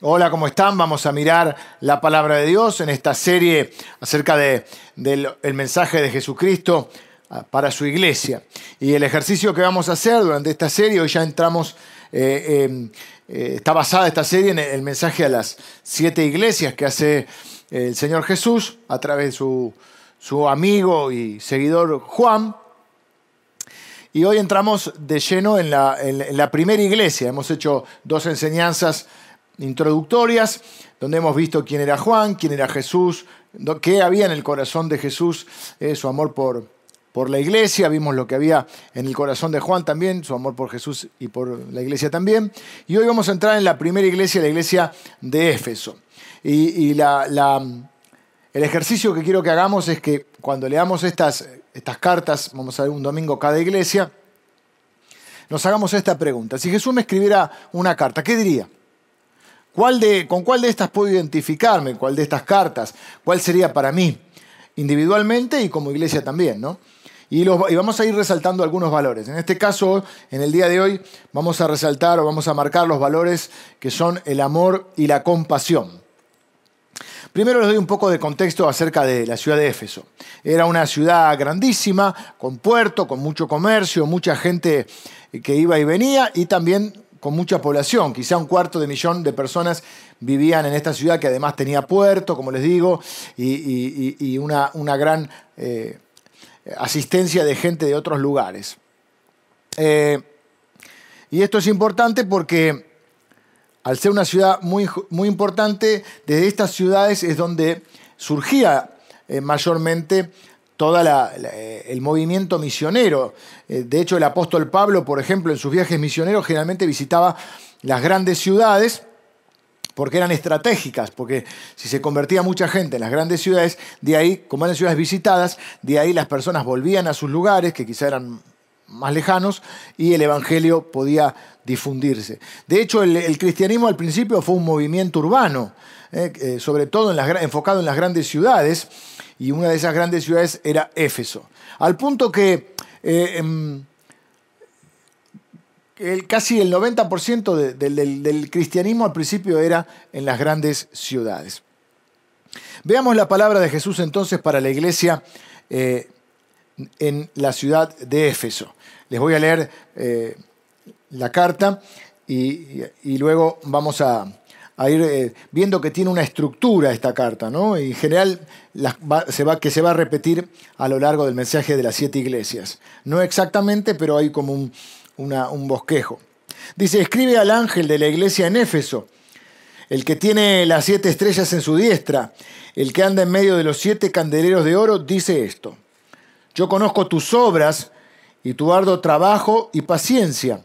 Hola, ¿cómo están? Vamos a mirar la palabra de Dios en esta serie acerca de, del el mensaje de Jesucristo ah, para su iglesia. Y el ejercicio que vamos a hacer durante esta serie, hoy ya entramos, eh, eh, eh, está basada esta serie en el mensaje a las siete iglesias que hace el Señor Jesús a través de su, su amigo y seguidor Juan. Y hoy entramos de lleno en la primera iglesia. Hemos hecho dos enseñanzas introductorias, donde hemos visto quién era Juan, quién era Jesús, qué había en el corazón de Jesús, eh, su amor por, por la iglesia, vimos lo que había en el corazón de Juan también, su amor por Jesús y por la iglesia también. Y hoy vamos a entrar en la primera iglesia, la iglesia de Éfeso. Y, la, el ejercicio que quiero que hagamos es que cuando leamos estas, estas cartas, vamos a ver un domingo cada iglesia, nos hagamos esta pregunta. Si Jesús me escribiera una carta, ¿qué diría? ¿Con cuál de estas puedo identificarme? ¿Cuál de estas cartas? ¿Cuál sería para mí? Individualmente y como iglesia también, ¿no? Y, y, vamos a ir resaltando algunos valores. En este caso, en el día de hoy, vamos a resaltar o vamos a marcar los valores que son el amor y la compasión. Primero les doy un poco de contexto acerca de la ciudad de Éfeso. Era una ciudad grandísima, con puerto, con mucho comercio, mucha gente que iba y venía y también con mucha población, quizá un cuarto de millón de personas vivían en esta ciudad que además tenía puerto, como les digo, y, una, una, gran eh, asistencia de gente de otros lugares. Eh, y esto es importante porque al ser una ciudad muy, muy importante, desde estas ciudades es donde surgía eh, mayormente todo el movimiento misionero. Eh, de hecho, el apóstol Pablo, por ejemplo, en sus viajes misioneros generalmente visitaba las grandes ciudades porque eran estratégicas, porque si se convertía mucha gente en las grandes ciudades, de ahí, como eran ciudades visitadas, de ahí las personas volvían a sus lugares, que quizá eran más lejanos, y el Evangelio podía difundirse. De hecho, el, cristianismo al principio fue un movimiento urbano, eh, eh, sobre todo enfocado en las grandes ciudades, y una de esas grandes ciudades era Éfeso. Al punto que eh, em, casi el 90% del, cristianismo al principio era en las grandes ciudades. Veamos la palabra de Jesús entonces para la iglesia eh, en la ciudad de Éfeso. Les voy a leer eh, la carta y luego vamos a, eh, viendo que tiene una estructura esta carta, ¿no? Y en general se va, que se va a repetir a lo largo del mensaje de las siete iglesias. No exactamente, pero hay como un, un bosquejo. Dice, escribe al ángel de la iglesia en Éfeso, el que tiene las siete estrellas en su diestra, el que anda en medio de los siete candeleros de oro, dice esto. Yo conozco tus obras y tu arduo trabajo y paciencia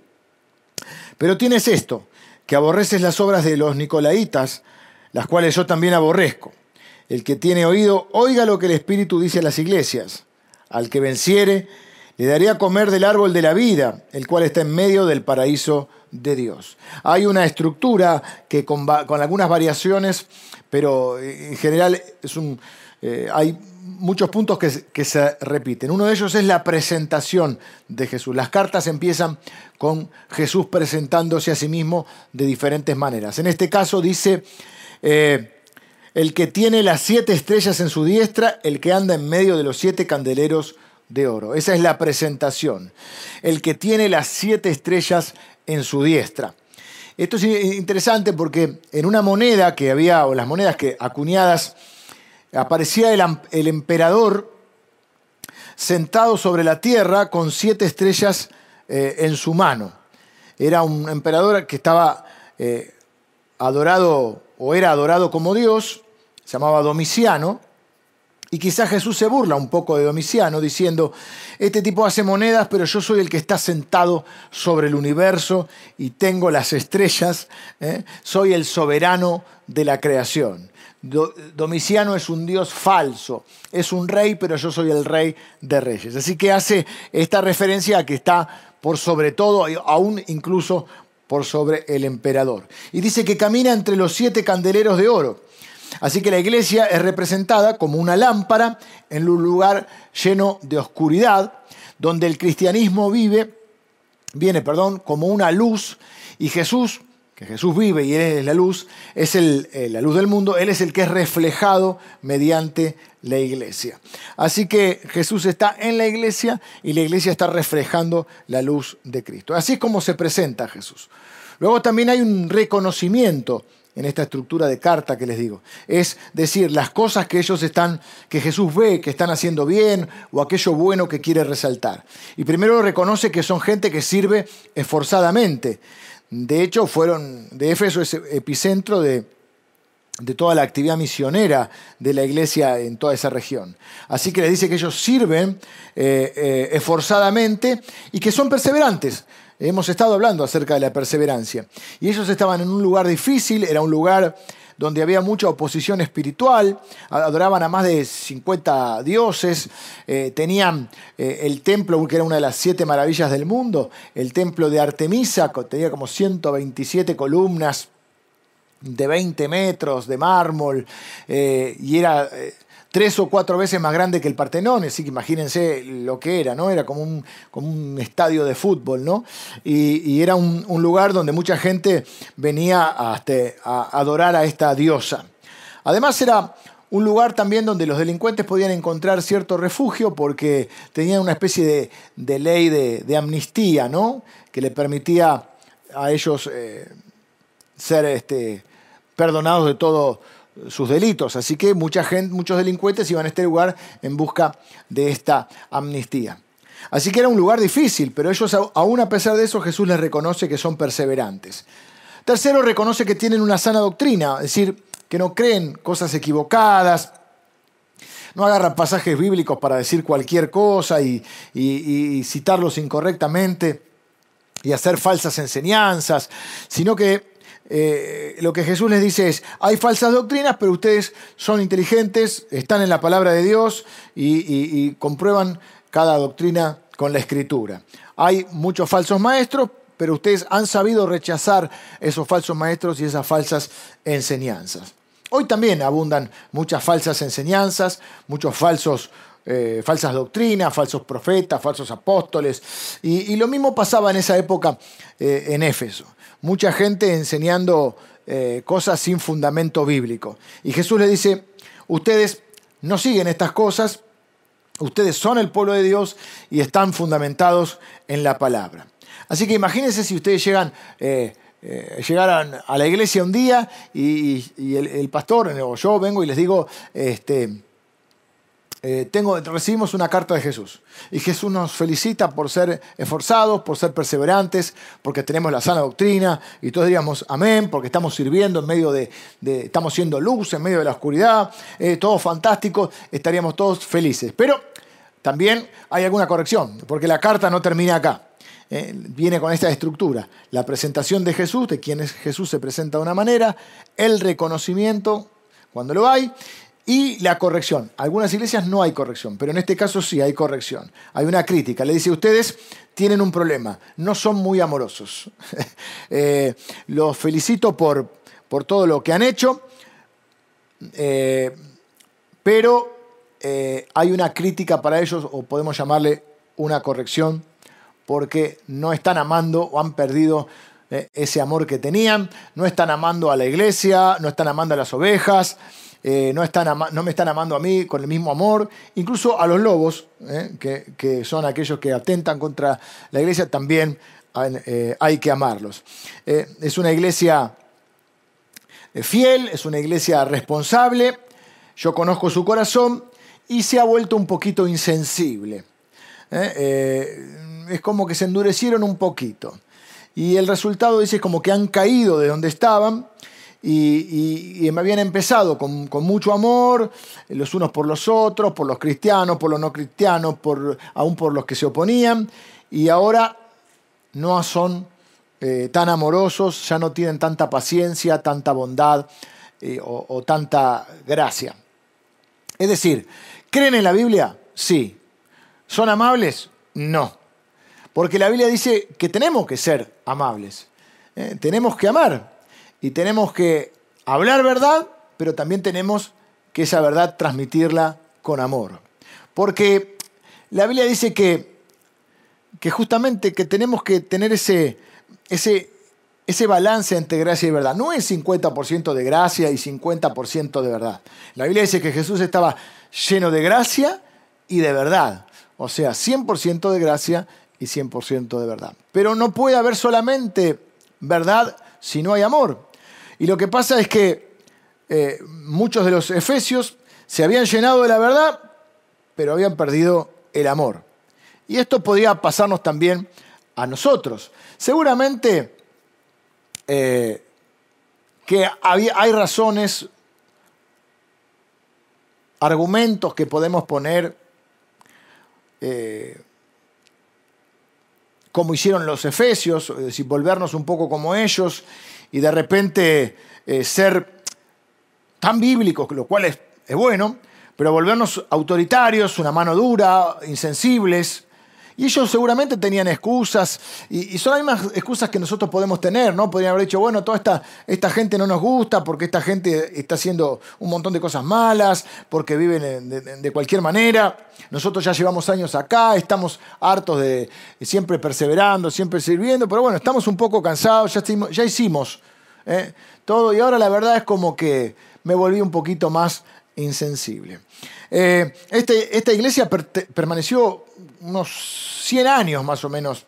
Pero tienes esto, que aborreces las obras de los nicolaitas, las cuales yo también aborrezco. El que tiene oído, oiga lo que el Espíritu dice a las iglesias. Al que venciere, le daré a comer del árbol de la vida, el cual está en medio del paraíso de Dios. Hay una estructura que con, algunas variaciones, pero en general es un, eh, hay muchos puntos que, se repiten. Uno de ellos es la presentación de Jesús. Las cartas empiezan con Jesús presentándose a sí mismo de diferentes maneras. En este caso dice, eh, el que tiene las siete estrellas en su diestra, el que anda en medio de los siete candeleros de oro. Esa es la presentación. El que tiene las siete estrellas en su diestra. Esto es interesante porque en una moneda que había, o las monedas que acuñadas, aparecía el, emperador sentado sobre la tierra con siete estrellas eh, en su mano. Era un emperador que estaba eh, adorado o era adorado como Dios, se llamaba Domiciano, Y quizás Jesús se burla un poco de Domiciano diciendo, este tipo hace monedas, pero yo soy el que está sentado sobre el universo y tengo las estrellas, ¿eh? soy el soberano de la creación. Domiciano es un dios falso, es un rey, pero yo soy el rey de reyes. Así que hace esta referencia a que está por sobre todo, aún incluso por sobre el emperador. Y dice que camina entre los siete candeleros de oro. Así que la iglesia es representada como una lámpara en un lugar lleno de oscuridad, donde el cristianismo vive, viene, perdón, como una luz y Jesús, Jesús vive y Él es la luz, es eh, la luz del mundo, Él es el que es reflejado mediante la iglesia. Así que Jesús está en la iglesia y la iglesia está reflejando la luz de Cristo. Así es como se presenta Jesús. Luego también hay un reconocimiento en esta estructura de carta que les digo. Es decir, las cosas que ellos están, que Jesús ve, que están haciendo bien, o aquello bueno que quiere resaltar. Y primero reconoce que son gente que sirve esforzadamente. De hecho, fueron, de Éfeso es epicentro de, de toda la actividad misionera de la iglesia en toda esa región. Así que les dice que ellos sirven eh, eh, esforzadamente y que son perseverantes. Hemos estado hablando acerca de la perseverancia. Y ellos estaban en un lugar difícil, era un lugar donde había mucha oposición espiritual, adoraban a más de 50 dioses, eh, tenían eh, el templo, que era una de las siete maravillas del mundo, el templo de Artemisa, tenía como 127 columnas de 20 metros de mármol, eh, y era tres o cuatro veces más grande que el Partenón, así que imagínense lo que era, ¿no? Era como un, como un estadio de fútbol, ¿no? Y, era un, lugar donde mucha gente venía a, este, a adorar a esta diosa. Además era un lugar también donde los delincuentes podían encontrar cierto refugio porque tenían una especie de, ley de, amnistía, ¿no? Que le permitía a ellos eh, ser este, perdonados de todo sus delitos. Así que mucha gente, muchos delincuentes iban a este lugar en busca de esta amnistía. Así que era un lugar difícil, pero ellos, aún a pesar de eso, Jesús les reconoce que son perseverantes. Tercero, reconoce que tienen una sana doctrina, es decir, que no creen cosas equivocadas, no agarran pasajes bíblicos para decir cualquier cosa y, y citarlos incorrectamente y hacer falsas enseñanzas, sino que eh, lo que Jesús les dice es, hay falsas doctrinas, pero ustedes son inteligentes, están en la palabra de Dios y, comprueban cada doctrina con la escritura. Hay muchos falsos maestros, pero ustedes han sabido rechazar esos falsos maestros y esas falsas enseñanzas. Hoy también abundan muchas falsas enseñanzas, muchos falsos eh, falsas doctrinas, falsos profetas, falsos apóstoles. Y, lo mismo pasaba en esa época eh, en Éfeso mucha gente enseñando eh, cosas sin fundamento bíblico. Y Jesús le dice, ustedes no siguen estas cosas, ustedes son el pueblo de Dios y están fundamentados en la palabra. Así que imagínense si ustedes llegan, eh, eh, llegaran a la iglesia un día y, el, el, pastor o yo vengo y les digo, este, eh, tengo, recibimos una carta de Jesús. Y Jesús nos felicita por ser esforzados, por ser perseverantes, porque tenemos la sana doctrina. Y todos diríamos amén, porque estamos sirviendo en medio de, estamos siendo luz en medio de la oscuridad. Eh, todo fantástico, estaríamos todos felices. Pero también hay alguna corrección, porque la carta no termina acá. Eh, viene con esta estructura. La presentación de Jesús, de quien es Jesús se presenta de una manera, el reconocimiento cuando lo hay y la corrección. Algunas iglesias no hay corrección, pero en este caso sí hay corrección. Hay una crítica. Le dice, ustedes tienen un problema, no son muy amorosos. Eh, los felicito por, por, todo lo que han hecho, eh, pero eh, hay una crítica para ellos, o podemos llamarle una corrección, porque no están amando o han perdido ese amor que tenían, no están amando a la iglesia, no están amando a las ovejas. Eh, no, están no, me están amando a mí con el mismo amor, incluso a los lobos, eh, que, son aquellos que atentan contra la iglesia, también eh, hay que amarlos. es una iglesia fiel, es una iglesia responsable, yo conozco su corazón y se ha vuelto un poquito insensible. es como que se endurecieron un poquito. Y el resultado dice como que han caído de donde estaban y, me habían empezado con, mucho amor, los unos por los otros, por los cristianos, por los no cristianos, aún por los que se oponían, y ahora no son eh, tan amorosos, ya no tienen tanta paciencia, tanta bondad eh, o tanta gracia. Es decir, ¿creen en la Biblia? Sí. ¿Son amables? No. Porque la Biblia dice que tenemos que ser amables. ¿eh? tenemos que amar y tenemos que hablar verdad, pero también tenemos que esa verdad transmitirla con amor. Porque la Biblia dice que, que justamente que tenemos que tener ese, ese, ese balance entre gracia y verdad. No es 50% de gracia y 50% de verdad. La Biblia dice que Jesús estaba lleno de gracia y de verdad. O sea, 100% de gracia y 100% de verdad. Pero no puede haber solamente verdad si no hay amor. Y lo que pasa es que eh, muchos de los efesios se habían llenado de la verdad, pero habían perdido el amor. Y esto podía pasarnos también a nosotros. Seguramente eh, que hay razones, argumentos que podemos poner eh, como hicieron los efesios, es decir, volvernos un poco como ellos y de repente eh, ser tan bíblicos, lo cual es, es bueno, pero volvernos autoritarios, una mano dura, insensibles, y ellos seguramente tenían excusas, y, son las mismas excusas que nosotros podemos tener, ¿no? Podrían haber dicho, bueno, toda esta, esta gente no nos gusta porque esta gente está haciendo un montón de cosas malas, porque viven de, cualquier manera. Nosotros ya llevamos años acá, estamos hartos de siempre perseverando, siempre sirviendo, pero bueno, estamos un poco cansados, ya, hicimos ¿eh? todo, y ahora la verdad es como que me volví un poquito más insensible. Eh, este, esta iglesia permaneció unos 100 años más o menos,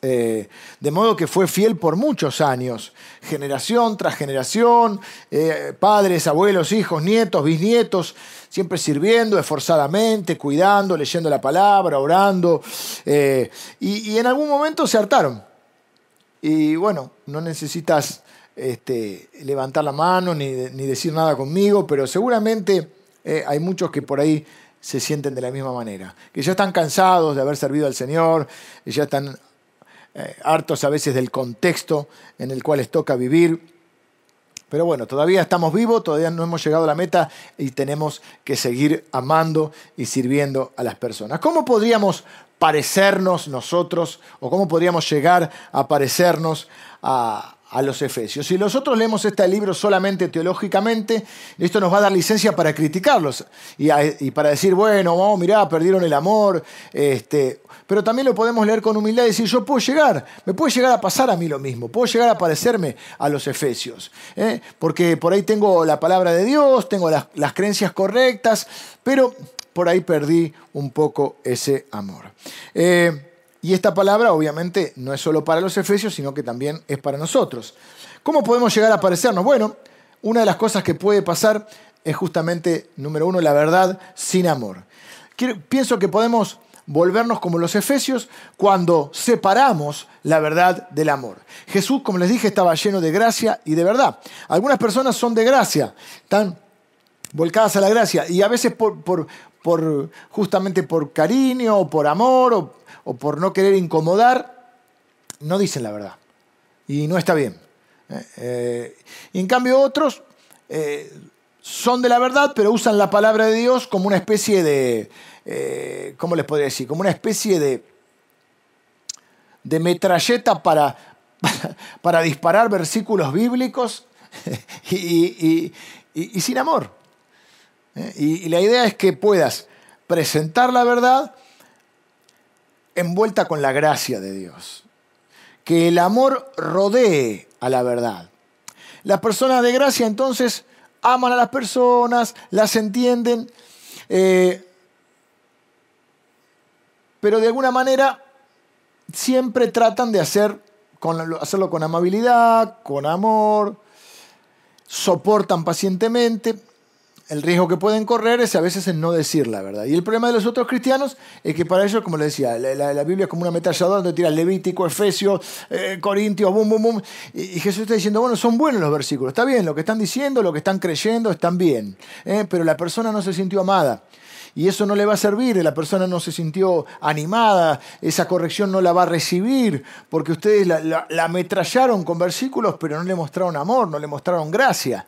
eh, de modo que fue fiel por muchos años, generación tras generación, eh, padres, abuelos, hijos, nietos, bisnietos, siempre sirviendo esforzadamente, cuidando, leyendo la palabra, orando, y, en algún momento se hartaron. Y bueno, no necesitas este, levantar la mano ni, ni decir nada conmigo, pero seguramente eh, hay muchos que por ahí se sienten de la misma manera, que ya están cansados de haber servido al Señor, ya están eh, hartos a veces del contexto en el cual les toca vivir. Pero bueno, todavía estamos vivos, todavía no hemos llegado a la meta y tenemos que seguir amando y sirviendo a las personas. ¿Cómo podríamos parecernos nosotros o cómo podríamos llegar a parecernos a, a los Efesios. Si nosotros leemos este libro solamente teológicamente, esto nos va a dar licencia para criticarlos y, para decir, bueno, oh, mirá, perdieron el amor, este, pero también lo podemos leer con humildad y decir, yo puedo llegar, me puede llegar a pasar a mí lo mismo, puedo llegar a parecerme a los Efesios, ¿eh? porque por ahí tengo la palabra de Dios, tengo las, creencias correctas, pero por ahí perdí un poco ese amor. Eh, y esta palabra obviamente no es solo para los efesios, sino que también es para nosotros. ¿Cómo podemos llegar a parecernos? Bueno, una de las cosas que puede pasar es justamente, número uno, la verdad sin amor. pienso que podemos volvernos como los efesios cuando separamos la verdad del amor. Jesús, como les dije, estaba lleno de gracia y de verdad. Algunas personas son de gracia, están volcadas a la gracia y a veces por, justamente por cariño o por amor o o por no querer incomodar, no dicen la verdad. Y no está bien. ¿eh? Eh, y en cambio otros eh, son de la verdad, pero usan la palabra de Dios como una especie de, ¿cómo les podría decir? Como una especie de, de metralleta para, para, disparar versículos bíblicos y, sin amor. y la idea es que puedas presentar la verdad, envuelta con la gracia de Dios. Que el amor rodee a la verdad. Las personas de gracia entonces aman a las personas, las entienden, eh, pero de alguna manera siempre tratan de hacerlo con amabilidad, con amor, soportan pacientemente. El riesgo que pueden correr es a veces en no decir la verdad. Y el problema de los otros cristianos es que para ellos, como les decía, la, Biblia es como una ametralladora donde tira Levítico, Efesios, eh, Corintios, bum, bum, bum. Y, Jesús está diciendo, bueno, son buenos los versículos, está bien, lo que están diciendo, lo que están creyendo, están bien. ¿eh? Pero la persona no se sintió amada. Y eso no le va a servir, la persona no se sintió animada, esa corrección no la va a recibir, porque ustedes la, la ametrallaron con versículos, pero no le mostraron amor, no le mostraron gracia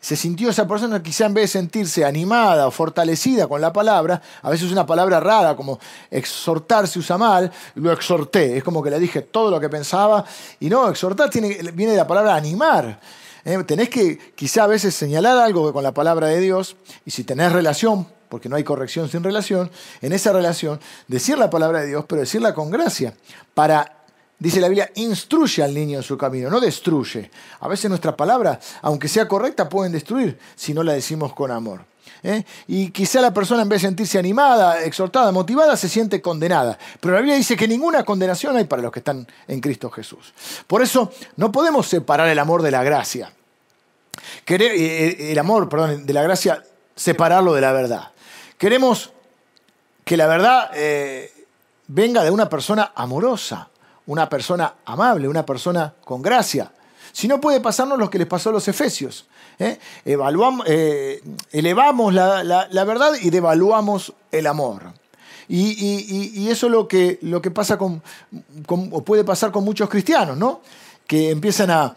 se sintió esa persona quizá en vez de sentirse animada o fortalecida con la palabra, a veces una palabra rara como exhortar se usa mal, lo exhorté, es como que le dije todo lo que pensaba, y no, exhortar tiene, viene de la palabra animar. ¿eh? tenés que quizá a veces señalar algo con la palabra de Dios, y si tenés relación, porque no hay corrección sin relación, en esa relación, decir la palabra de Dios, pero decirla con gracia, para Dice la Biblia, instruye al niño en su camino, no destruye. A veces nuestra palabra, aunque sea correcta, pueden destruir si no la decimos con amor. ¿eh? Y quizá la persona en vez de sentirse animada, exhortada, motivada, se siente condenada. Pero la Biblia dice que ninguna condenación hay para los que están en Cristo Jesús. Por eso no podemos separar el amor de la gracia. Querer, eh, eh, el amor, perdón, de la gracia, separarlo de la verdad. Queremos que la verdad venga de una persona amorosa, una persona amable, una persona con gracia. Si no puede pasarnos lo que les pasó a los efesios. ¿eh? Eh, elevamos la, verdad y devaluamos el amor. Y, eso es lo que, lo que pasa con, o puede pasar con muchos cristianos, ¿no? Que empiezan a,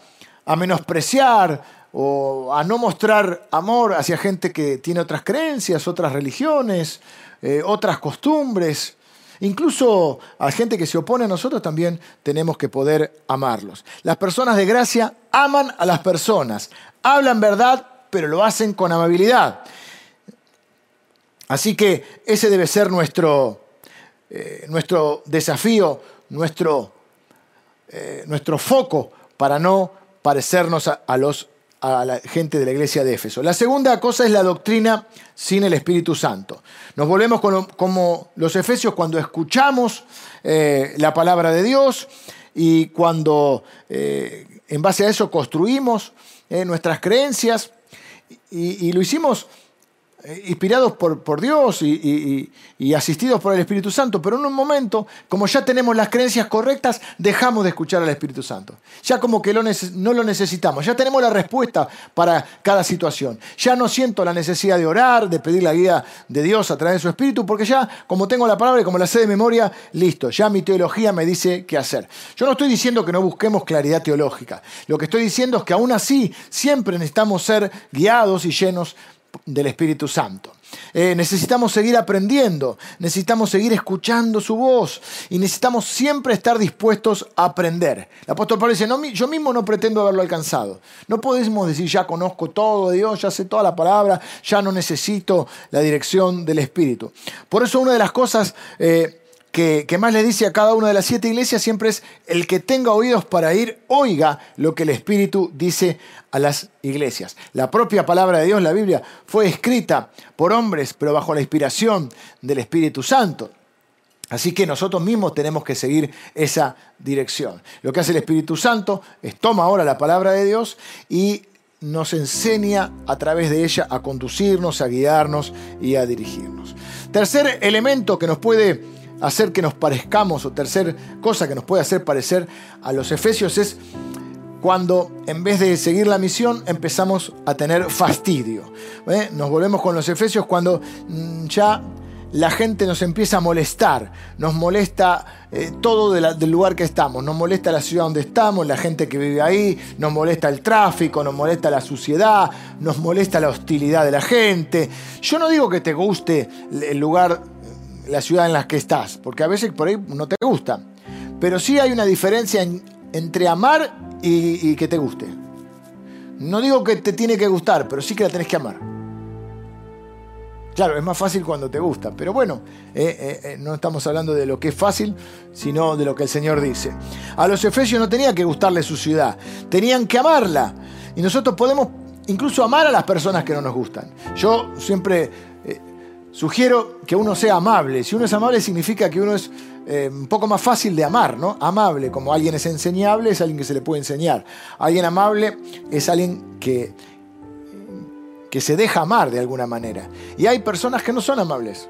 menospreciar o a no mostrar amor hacia gente que tiene otras creencias, otras religiones, eh, otras costumbres. Incluso a gente que se opone a nosotros también tenemos que poder amarlos. Las personas de gracia aman a las personas, hablan verdad, pero lo hacen con amabilidad. Así que ese debe ser nuestro, eh, nuestro desafío, nuestro, eh, nuestro foco para no parecernos a los a la gente de la iglesia de Éfeso. La segunda cosa es la doctrina sin el Espíritu Santo. Nos volvemos como los efesios cuando escuchamos eh, la palabra de Dios y cuando eh, en base a eso construimos eh, nuestras creencias y, lo hicimos inspirados por, por Dios y, asistidos por el Espíritu Santo, pero en un momento, como ya tenemos las creencias correctas, dejamos de escuchar al Espíritu Santo. Ya como que no lo necesitamos, ya tenemos la respuesta para cada situación. Ya no siento la necesidad de orar, de pedir la guía de Dios a través de su Espíritu, porque ya como tengo la palabra y como la sé de memoria, listo, ya mi teología me dice qué hacer. Yo no estoy diciendo que no busquemos claridad teológica, lo que estoy diciendo es que aún así siempre necesitamos ser guiados y llenos del Espíritu Santo. Eh, necesitamos seguir aprendiendo, necesitamos seguir escuchando su voz y necesitamos siempre estar dispuestos a aprender. El apóstol Pablo dice, yo mismo no pretendo haberlo alcanzado. No podemos decir, ya conozco todo de Dios, ya sé toda la palabra, ya no necesito la dirección del Espíritu. Por eso una de las cosas... Eh, que, más le dice a cada una de las siete iglesias siempre es, el que tenga oídos para ir, oiga lo que el Espíritu dice a las iglesias. La propia palabra de Dios, la Biblia, fue escrita por hombres, pero bajo la inspiración del Espíritu Santo. Así que nosotros mismos tenemos que seguir esa dirección. Lo que hace el Espíritu Santo es toma ahora la palabra de Dios y nos enseña a través de ella a conducirnos, a guiarnos y a dirigirnos. Tercer elemento que nos puede hacer que nos parezcamos, o tercer cosa que nos puede hacer parecer a los efesios es cuando en vez de seguir la misión empezamos a tener fastidio. ¿eh? Nos volvemos con los efesios cuando mm, ya la gente nos empieza a molestar, nos molesta eh, todo del lugar que estamos, nos molesta la ciudad donde estamos, la gente que vive ahí, nos molesta el tráfico, nos molesta la suciedad, nos molesta la hostilidad de la gente. Yo no digo que te guste el lugar la ciudad en la que estás, porque a veces por ahí no te gusta. Pero sí hay una diferencia entre amar y, que te guste. No digo que te tiene que gustar, pero sí que la tenés que amar. Claro, es más fácil cuando te gusta, pero bueno, eh, eh, eh, no estamos hablando de lo que es fácil, sino de lo que el Señor dice. A los efesios no tenía que gustarle su ciudad, tenían que amarla. Y nosotros podemos incluso amar a las personas que no nos gustan. Yo siempre Sugiero que uno sea amable. Si uno es amable significa que uno es eh, un poco más fácil de amar, ¿no? Amable, como alguien es enseñable, es alguien que se le puede enseñar. Alguien amable es alguien que, que se deja amar de alguna manera. Y hay personas que no son amables.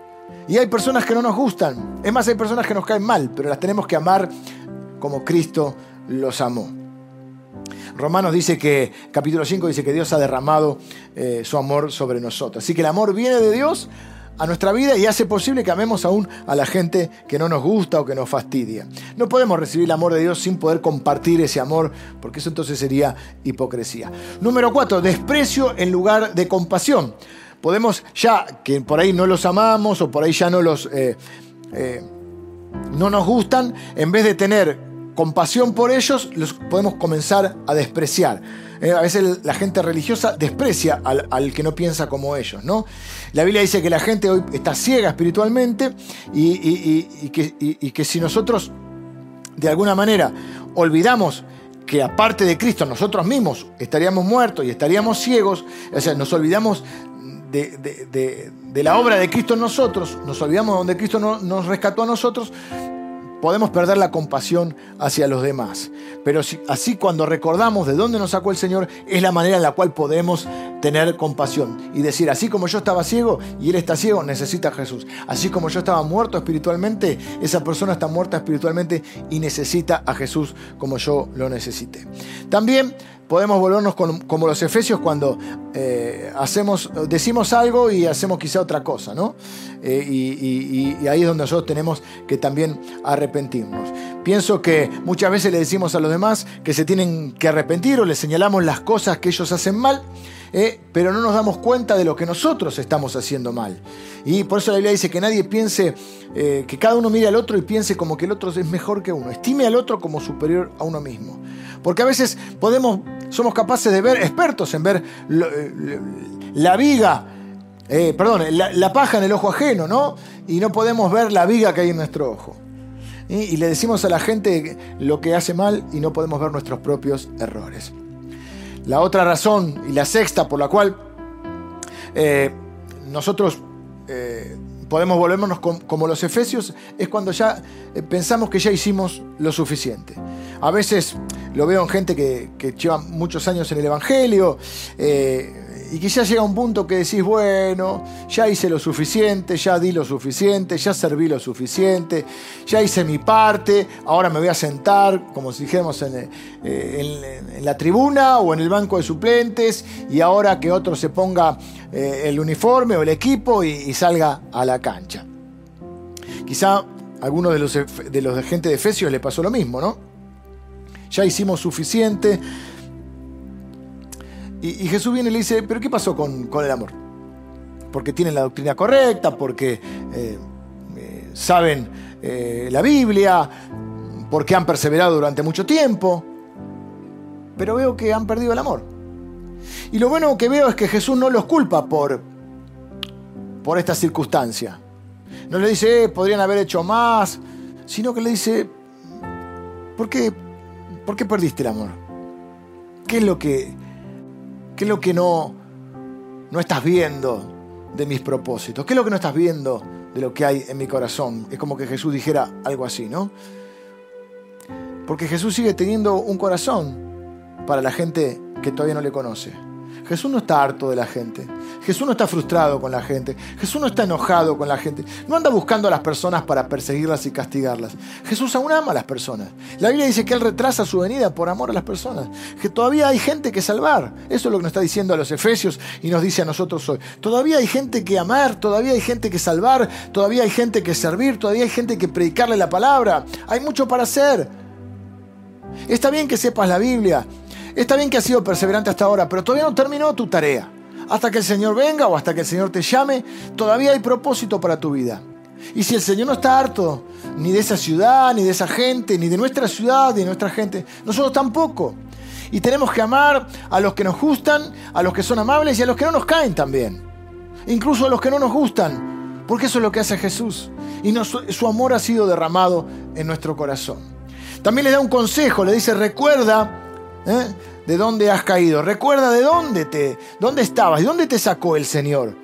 Y hay personas que no nos gustan. Es más, hay personas que nos caen mal, pero las tenemos que amar como Cristo los amó. Romanos dice que, capítulo 5 dice que Dios ha derramado eh, su amor sobre nosotros. Así que el amor viene de Dios a nuestra vida y hace posible que amemos aún a la gente que no nos gusta o que nos fastidia. No podemos recibir el amor de Dios sin poder compartir ese amor, porque eso entonces sería hipocresía. Número 4, desprecio en lugar de compasión. Podemos ya, que por ahí no los amamos o por ahí ya no los... Eh, eh, no nos gustan, en vez de tener compasión por ellos, los podemos comenzar a despreciar. Eh, a veces la gente religiosa desprecia al, que no piensa como ellos. ¿no? La Biblia dice que la gente hoy está ciega espiritualmente y, que, si nosotros de alguna manera olvidamos que aparte de Cristo nosotros mismos estaríamos muertos y estaríamos ciegos, o sea, nos olvidamos de, la obra de Cristo en nosotros, nos olvidamos de donde Cristo nos rescató a nosotros, podemos perder la compasión hacia los demás. Pero así cuando recordamos de dónde nos sacó el Señor, es la manera en la cual podemos tener compasión y decir, así como yo estaba ciego y él está ciego, necesita a Jesús. Así como yo estaba muerto espiritualmente, esa persona está muerta espiritualmente y necesita a Jesús como yo lo necesité. También podemos volvernos como los efesios cuando eh, hacemos, decimos algo y hacemos quizá otra cosa, ¿no? Eh, y, ahí es donde nosotros tenemos que también arrepentirnos. Pienso que muchas veces le decimos a los demás que se tienen que arrepentir o les señalamos las cosas que ellos hacen mal. Eh, pero no nos damos cuenta de lo que nosotros estamos haciendo mal. Y por eso la Biblia dice que nadie piense, que cada uno mire al otro y piense como que el otro es mejor que uno. Estime al otro como superior a uno mismo. Porque a veces podemos, somos capaces de ver, expertos en ver eh, la viga, eh, perdón, la, paja en el ojo ajeno, ¿no? Y no podemos ver la viga que hay en nuestro ojo. Y, le decimos a la gente lo que hace mal y no podemos ver nuestros propios errores. La otra razón y la sexta por la cual eh, nosotros podemos volvernos como los efesios es cuando ya pensamos que ya hicimos lo suficiente. A veces lo veo en gente que, lleva muchos años en el Evangelio eh, y ya llega un punto que decís, bueno, ya hice lo suficiente, ya di lo suficiente, ya serví lo suficiente, ya hice mi parte, ahora me voy a sentar, como si dijéramos, en, eh, la tribuna o en el banco de suplentes y ahora que otro se ponga eh, el uniforme o el equipo y, salga a la cancha. Quizá a algunos de los, de los de gente de Efesios le pasó lo mismo, ¿no? ya hicimos suficiente. Y, Jesús viene y le dice, pero ¿qué pasó con, el amor? Porque tienen la doctrina correcta, porque eh, eh, saben eh, la Biblia, porque han perseverado durante mucho tiempo, pero veo que han perdido el amor. Y lo bueno que veo es que Jesús no los culpa por, por esta circunstancia. No le dice, podrían haber hecho más, sino que le dice, ¿por qué ¿Por qué perdiste el amor? ¿Qué es lo que, qué es lo que no, no estás viendo de mis propósitos? ¿Qué es lo que no estás viendo de lo que hay en mi corazón? Es como que Jesús dijera algo así, ¿no? Porque Jesús sigue teniendo un corazón para la gente que todavía no le conoce. Jesús no está harto de la gente. Jesús no está frustrado con la gente. Jesús no está enojado con la gente. No anda buscando a las personas para perseguirlas y castigarlas. Jesús aún ama a las personas. La Biblia dice que Él retrasa su venida por amor a las personas. Que todavía hay gente que salvar. Eso es lo que nos está diciendo a los Efesios y nos dice a nosotros hoy. Todavía hay gente que amar, todavía hay gente que salvar, todavía hay gente que servir, todavía hay gente que predicarle la palabra. Hay mucho para hacer. Está bien que sepas la Biblia, Está bien que has sido perseverante hasta ahora, pero todavía no terminó tu tarea. Hasta que el Señor venga o hasta que el Señor te llame, todavía hay propósito para tu vida. Y si el Señor no está harto ni de esa ciudad, ni de esa gente, ni de nuestra ciudad, ni de nuestra gente, nosotros tampoco. Y tenemos que amar a los que nos gustan, a los que son amables y a los que no nos caen también. Incluso a los que no nos gustan, porque eso es lo que hace Jesús. Y su amor ha sido derramado en nuestro corazón. También le da un consejo, le dice, recuerda ¿Eh? ¿De dónde has caído? Recuerda de dónde te, dónde estabas, de dónde te sacó el Señor.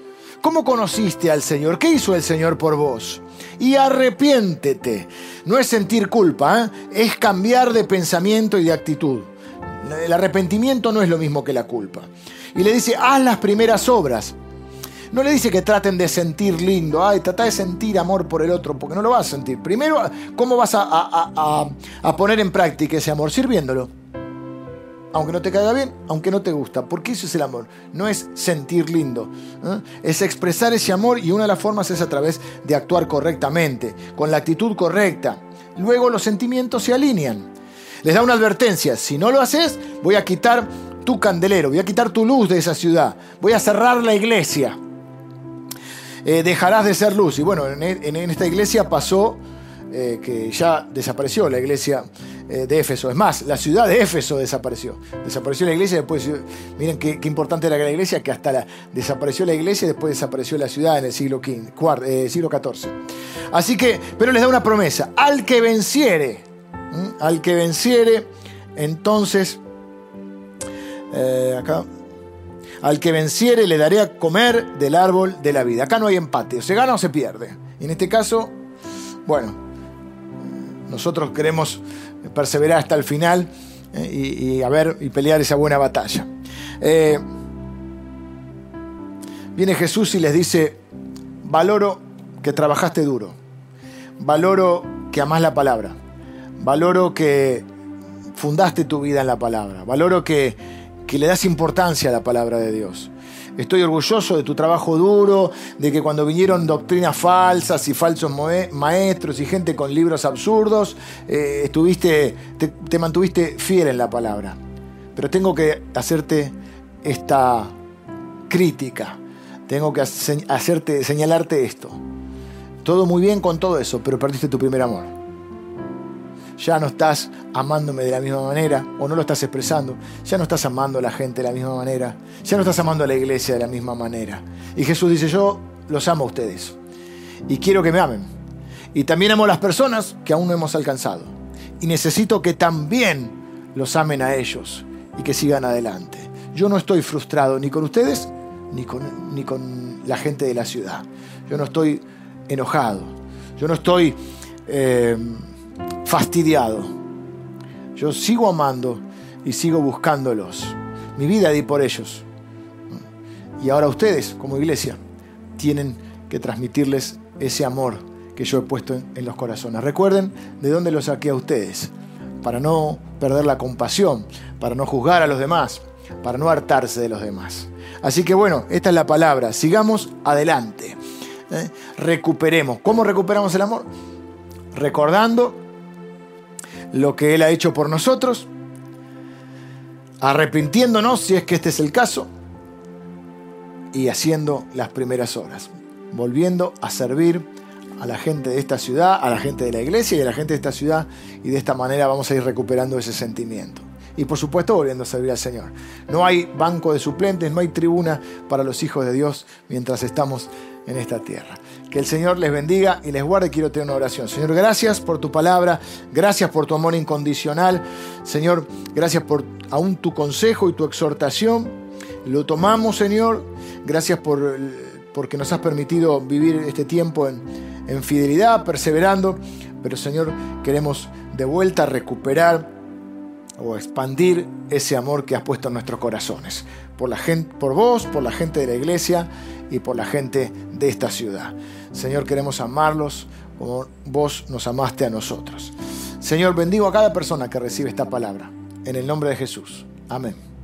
¿Cómo conociste al Señor? ¿Qué hizo el Señor por vos? Y arrepiéntete. No es sentir culpa, ¿eh? es cambiar de pensamiento y de actitud. El arrepentimiento no es lo mismo que la culpa. Y le dice, haz las primeras obras. No le dice que traten de sentir lindo, ay, trata de sentir amor por el otro, porque no lo vas a sentir. Primero, ¿cómo vas a, poner en práctica ese amor? Sirviéndolo. Aunque no te caiga bien, aunque no te gusta. Porque eso es el amor. No es sentir lindo. ¿eh? Es expresar ese amor y una de las formas es a través de actuar correctamente, con la actitud correcta. Luego los sentimientos se alinean. Les da una advertencia. Si no lo haces, voy a quitar tu candelero, voy a quitar tu luz de esa ciudad, voy a cerrar la iglesia. Eh, dejarás de ser luz. Y bueno, en, esta iglesia pasó eh, que ya desapareció la iglesia de Éfeso. Es más, la ciudad de Éfeso desapareció. Desapareció la iglesia, después, miren qué, importante era la iglesia, que hasta la, desapareció la iglesia y después desapareció la ciudad en el siglo, XV, siglo XIV. Así que, pero les da una promesa, al que venciere, al que venciere, entonces, acá, al que venciere le daré a comer del árbol de la vida. Acá no hay empate, o se gana o se pierde. En este caso, bueno, nosotros queremos perseverar hasta el final eh, y, a ver y pelear esa buena batalla. Eh, viene Jesús y les dice, valoro que trabajaste duro, valoro que amás la palabra, valoro que fundaste tu vida en la palabra, valoro que que le das importancia a la palabra de Dios. Estoy orgulloso de tu trabajo duro, de que cuando vinieron doctrinas falsas y falsos maestros y gente con libros absurdos, eh, estuviste, te, mantuviste fiel en la palabra. Pero tengo que hacerte esta crítica, tengo que hacerte, señalarte esto. Todo muy bien con todo eso, pero perdiste tu primer amor ya no estás amándome de la misma manera o no lo estás expresando, ya no estás amando a la gente de la misma manera, ya no estás amando a la iglesia de la misma manera. Y Jesús dice, yo los amo a ustedes y quiero que me amen. Y también amo a las personas que aún no hemos alcanzado. Y necesito que también los amen a ellos y que sigan adelante. Yo no estoy frustrado ni con ustedes ni con, ni con la gente de la ciudad. Yo no estoy enojado. Yo no estoy... Eh, fastidiado. Yo sigo amando y sigo buscándolos. Mi vida di por ellos. Y ahora ustedes, como iglesia, tienen que transmitirles ese amor que yo he puesto en, los corazones. Recuerden de dónde lo saqué a ustedes, para no perder la compasión, para no juzgar a los demás, para no hartarse de los demás. Así que bueno, esta es la palabra. Sigamos adelante. ¿eh? Recuperemos. ¿Cómo recuperamos el amor? Recordando lo que Él ha hecho por nosotros, arrepintiéndonos si es que este es el caso, y haciendo las primeras horas, volviendo a servir a la gente de esta ciudad, a la gente de la iglesia y a la gente de esta ciudad, y de esta manera vamos a ir recuperando ese sentimiento. Y por supuesto volviendo a servir al Señor. No hay banco de suplentes, no hay tribuna para los hijos de Dios mientras estamos en esta tierra. Que el Señor les bendiga y les guarde. Quiero tener una oración. Señor, gracias por tu palabra. Gracias por tu amor incondicional. Señor, gracias por aún tu consejo y tu exhortación. Lo tomamos, Señor. Gracias por porque nos has permitido vivir este tiempo en, en fidelidad, perseverando. Pero, Señor, queremos de vuelta recuperar o expandir ese amor que has puesto en nuestros corazones. Por, la gente, por vos, por la gente de la iglesia y por la gente de esta ciudad. Señor, queremos amarlos como vos nos amaste a nosotros. Señor, bendigo a cada persona que recibe esta palabra. En el nombre de Jesús. Amén.